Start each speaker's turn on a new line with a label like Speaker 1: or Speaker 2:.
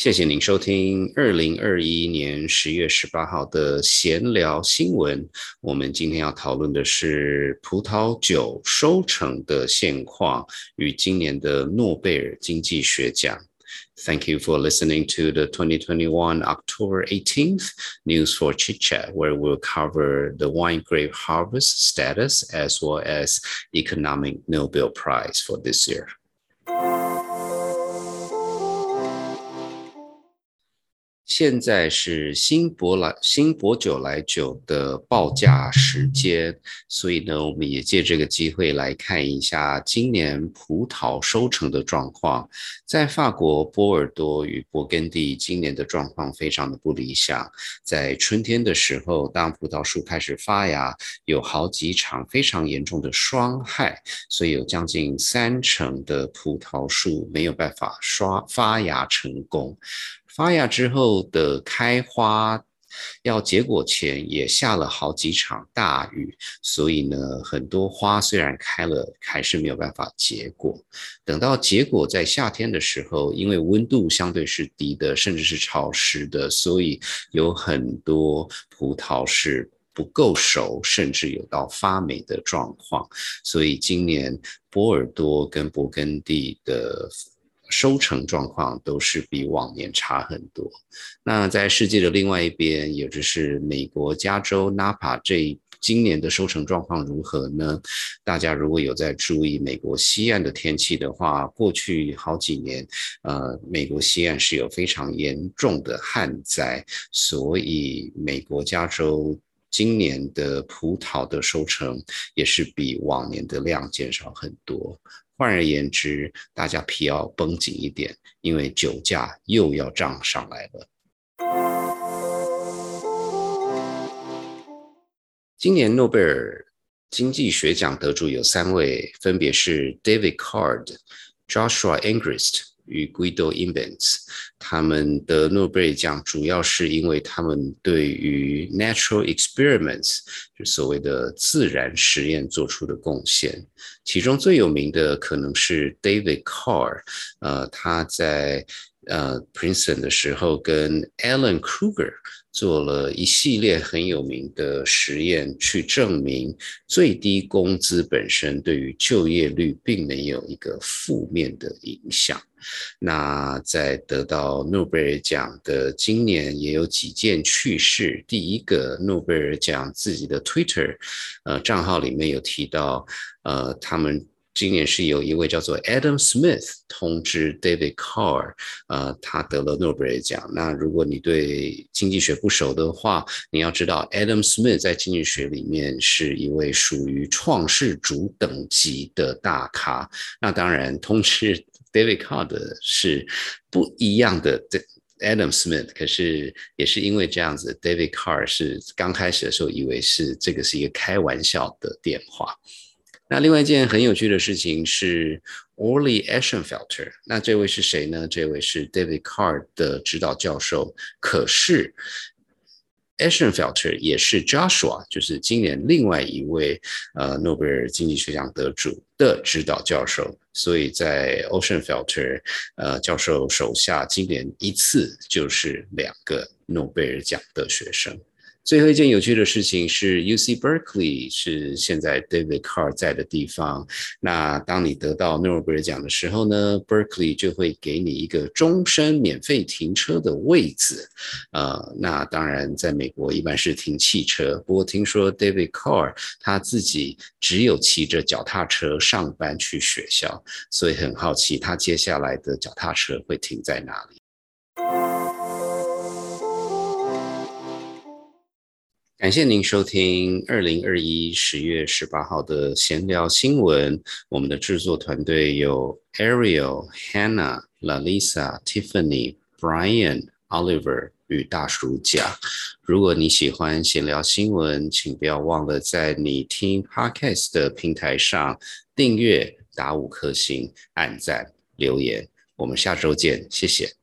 Speaker 1: 谢谢您收听二零二一年十月十八号的闲聊新闻。我们今天要讨论的是葡萄酒收成的现况与今年的诺贝尔经济学奖。Thank you for listening to the 2021 October 18th News for Chit Chat, where we'll cover the wine grape harvest status as well as economic Nobel Prize for this year. 现在是新博来新博酒来酒的报价时间，所以呢，我们也借这个机会来看一下今年葡萄收成的状况。在法国波尔多与勃艮第，今年的状况非常的不理想。在春天的时候，当葡萄树开始发芽，有好几场非常严重的霜害，所以有将近三成的葡萄树没有办法刷发芽成功。发芽之后的开花，要结果前也下了好几场大雨，所以呢，很多花虽然开了，还是没有办法结果。等到结果在夏天的时候，因为温度相对是低的，甚至是潮湿的，所以有很多葡萄是不够熟，甚至有到发霉的状况。所以今年波尔多跟勃艮第的。收成状况都是比往年差很多。那在世界的另外一边，也就是美国加州纳帕这今年的收成状况如何呢？大家如果有在注意美国西岸的天气的话，过去好几年，呃，美国西岸是有非常严重的旱灾，所以美国加州今年的葡萄的收成也是比往年的量减少很多。换而言之，大家皮要绷紧一点，因为酒价又要涨上来了。今年诺贝尔经济学奖得主有三位，分别是 David Card、Joshua Angrist。与 Guido Invents，他们的诺贝尔奖主要是因为他们对于 natural experiments，就所谓的自然实验做出的贡献。其中最有名的可能是 David Carr，呃，他在呃 Princeton 的时候跟 Alan Kruger。做了一系列很有名的实验，去证明最低工资本身对于就业率并没有一个负面的影响。那在得到诺贝尔奖的今年也有几件趣事。第一个，诺贝尔奖自己的 Twitter 呃账号里面有提到，呃，他们。今年是有一位叫做 Adam Smith 通知 David Carr，呃，他得了诺贝尔奖。那如果你对经济学不熟的话，你要知道 Adam Smith 在经济学里面是一位属于创世主等级的大咖。那当然，通知 David Carr 的是不一样的 Adam Smith，可是也是因为这样子，David Carr 是刚开始的时候以为是这个是一个开玩笑的电话。那另外一件很有趣的事情是 Orly Ashenfelter 那这位是谁呢？这位是 David Card 的指导教授。可是，Ashenfelter 也是 Joshua，就是今年另外一位呃诺贝尔经济学奖得主的指导教授。所以在 Oceanfelter 呃教授手下，今年一次就是两个诺贝尔奖的学生。最后一件有趣的事情是，U C Berkeley 是现在 David Carr 在的地方。那当你得到诺贝尔奖的时候呢，Berkeley 就会给你一个终身免费停车的位置。呃，那当然在美国一般是停汽车，不过听说 David Carr 他自己只有骑着脚踏车上班去学校，所以很好奇他接下来的脚踏车会停在哪里。感谢您收听二零二一十月十八号的闲聊新闻。我们的制作团队有 Ariel、Hannah、Lalisa、Tiffany、Brian、Oliver 与大叔甲。如果你喜欢闲聊新闻，请不要忘了在你听 Podcast 的平台上订阅、打五颗星、按赞、留言。我们下周见，谢谢。